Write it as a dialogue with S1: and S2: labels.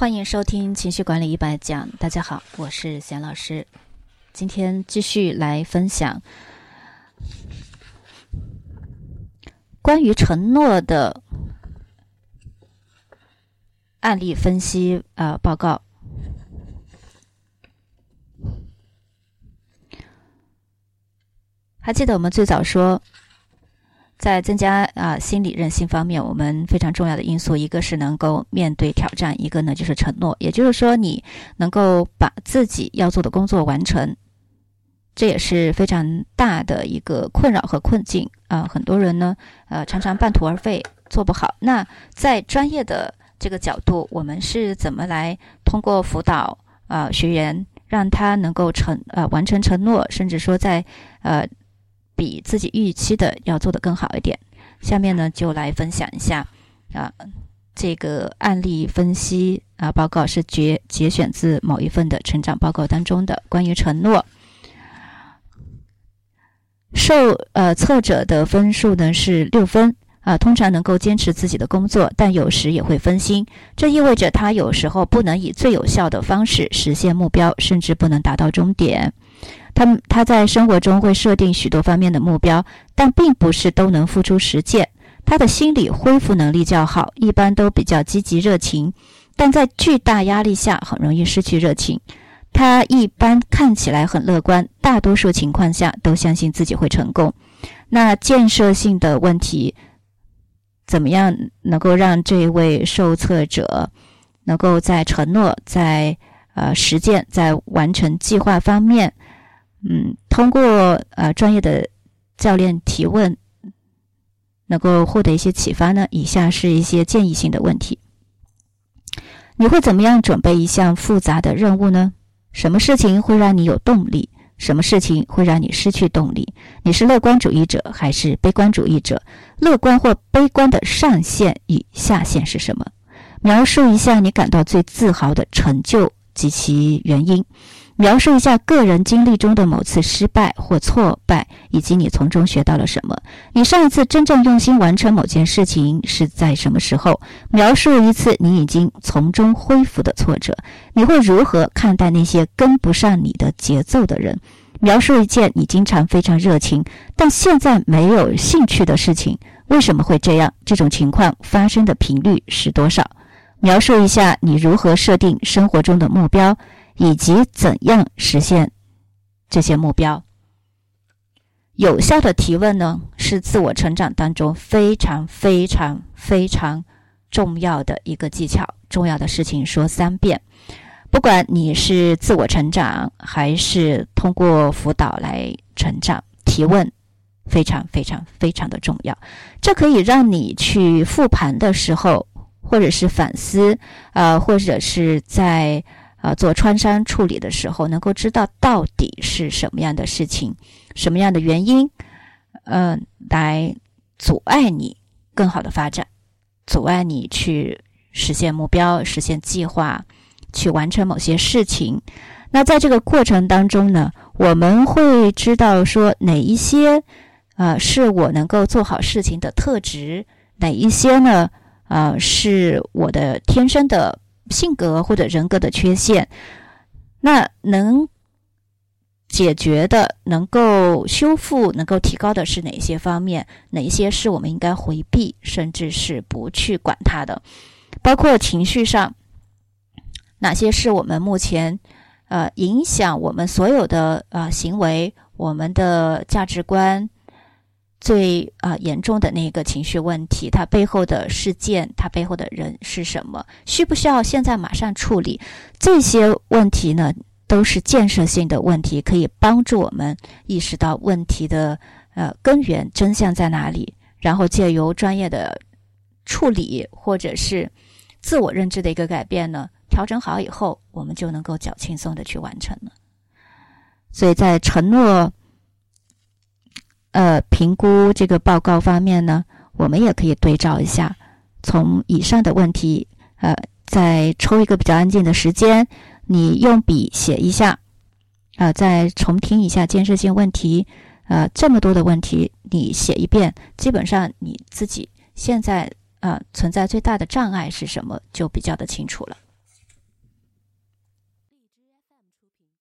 S1: 欢迎收听情绪管理一百讲。大家好，我是贤老师。今天继续来分享关于承诺的案例分析啊报告。还记得我们最早说？在增加啊心理韧性方面，我们非常重要的因素，一个是能够面对挑战，一个呢就是承诺。也就是说，你能够把自己要做的工作完成，这也是非常大的一个困扰和困境啊。很多人呢，呃，常常半途而废，做不好。那在专业的这个角度，我们是怎么来通过辅导啊学员，让他能够承呃完成承诺，甚至说在呃。比自己预期的要做得更好一点。下面呢，就来分享一下啊，这个案例分析啊报告是节节选自某一份的成长报告当中的关于承诺。受呃测者的分数呢是六分啊，通常能够坚持自己的工作，但有时也会分心，这意味着他有时候不能以最有效的方式实现目标，甚至不能达到终点。他他在生活中会设定许多方面的目标，但并不是都能付诸实践。他的心理恢复能力较好，一般都比较积极热情，但在巨大压力下很容易失去热情。他一般看起来很乐观，大多数情况下都相信自己会成功。那建设性的问题，怎么样能够让这位受测者能够在承诺、在呃实践、在完成计划方面？嗯，通过呃专业的教练提问，能够获得一些启发呢。以下是一些建议性的问题：你会怎么样准备一项复杂的任务呢？什么事情会让你有动力？什么事情会让你失去动力？你是乐观主义者还是悲观主义者？乐观或悲观的上限与下限是什么？描述一下你感到最自豪的成就及其原因。描述一下个人经历中的某次失败或挫败，以及你从中学到了什么。你上一次真正用心完成某件事情是在什么时候？描述一次你已经从中恢复的挫折。你会如何看待那些跟不上你的节奏的人？描述一件你经常非常热情，但现在没有兴趣的事情。为什么会这样？这种情况发生的频率是多少？描述一下你如何设定生活中的目标。以及怎样实现这些目标？有效的提问呢，是自我成长当中非常非常非常重要的一个技巧。重要的事情说三遍。不管你是自我成长，还是通过辅导来成长，提问非常非常非常的重要。这可以让你去复盘的时候，或者是反思，呃，或者是在。啊，做穿山处理的时候，能够知道到底是什么样的事情，什么样的原因，嗯，来阻碍你更好的发展，阻碍你去实现目标、实现计划、去完成某些事情。那在这个过程当中呢，我们会知道说哪一些，呃，是我能够做好事情的特质，哪一些呢，呃，是我的天生的。性格或者人格的缺陷，那能解决的、能够修复、能够提高的是哪些方面？哪些是我们应该回避，甚至是不去管它的？包括情绪上，哪些是我们目前呃影响我们所有的呃行为、我们的价值观？最啊严重的那个情绪问题，它背后的事件，它背后的人是什么？需不需要现在马上处理？这些问题呢，都是建设性的问题，可以帮助我们意识到问题的呃根源真相在哪里，然后借由专业的处理或者是自我认知的一个改变呢，调整好以后，我们就能够较轻松的去完成了。所以在承诺。呃，评估这个报告方面呢，我们也可以对照一下，从以上的问题，呃，再抽一个比较安静的时间，你用笔写一下，啊，再重听一下建设性问题，呃，这么多的问题你写一遍，基本上你自己现在啊存在最大的障碍是什么，就比较的清楚了。